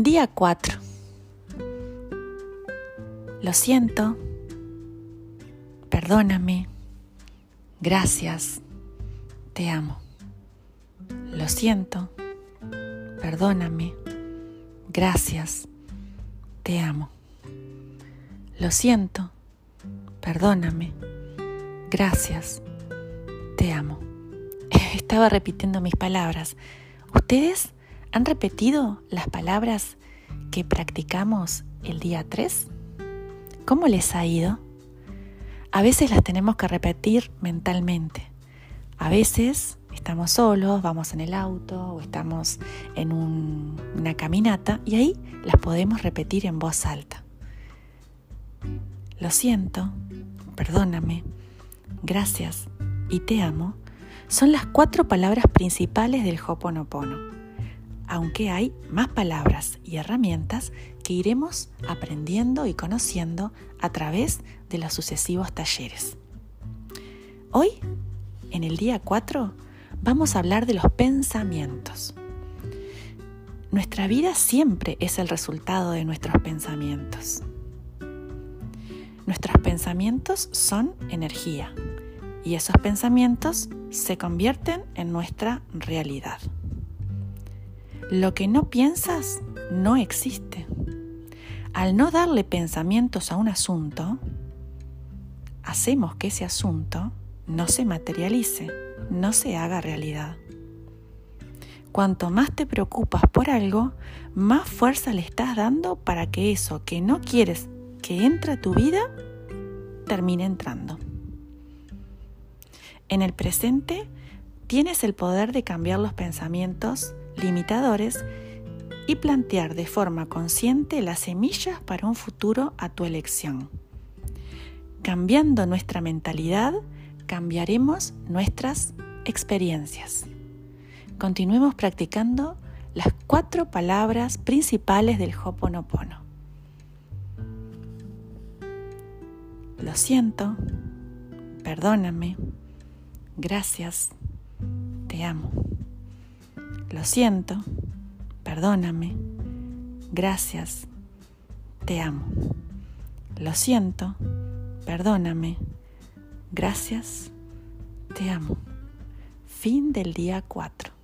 Día 4. Lo siento. Perdóname. Gracias. Te amo. Lo siento. Perdóname. Gracias. Te amo. Lo siento. Perdóname. Gracias. Te amo. Estaba repitiendo mis palabras. ¿Ustedes han repetido las palabras que practicamos el día 3? ¿Cómo les ha ido? A veces las tenemos que repetir mentalmente. A veces estamos solos, vamos en el auto o estamos en una caminata y ahí las podemos repetir en voz alta. Lo siento, perdóname, gracias y te amo son las cuatro palabras principales del Hoponopono, aunque hay más palabras y herramientas que iremos aprendiendo y conociendo a través de los sucesivos talleres. Hoy, en el día 4, vamos a hablar de los pensamientos. Nuestra vida siempre es el resultado de nuestros pensamientos. Nuestros pensamientos son energía y esos pensamientos se convierten en nuestra realidad. Lo que no piensas no existe. Al no darle pensamientos a un asunto, hacemos que ese asunto no se materialice, no se haga realidad. Cuanto más te preocupas por algo, más fuerza le estás dando para que eso que no quieres que entre a tu vida termine entrando. En el presente tienes el poder de cambiar los pensamientos limitadores y plantear de forma consciente las semillas para un futuro a tu elección. Cambiando nuestra mentalidad, cambiaremos nuestras experiencias. Continuemos practicando las cuatro palabras principales del Hoponopono. Lo siento, perdóname, gracias, te amo. Lo siento, perdóname, gracias, te amo. Lo siento, perdóname, gracias, te amo. Fin del día 4.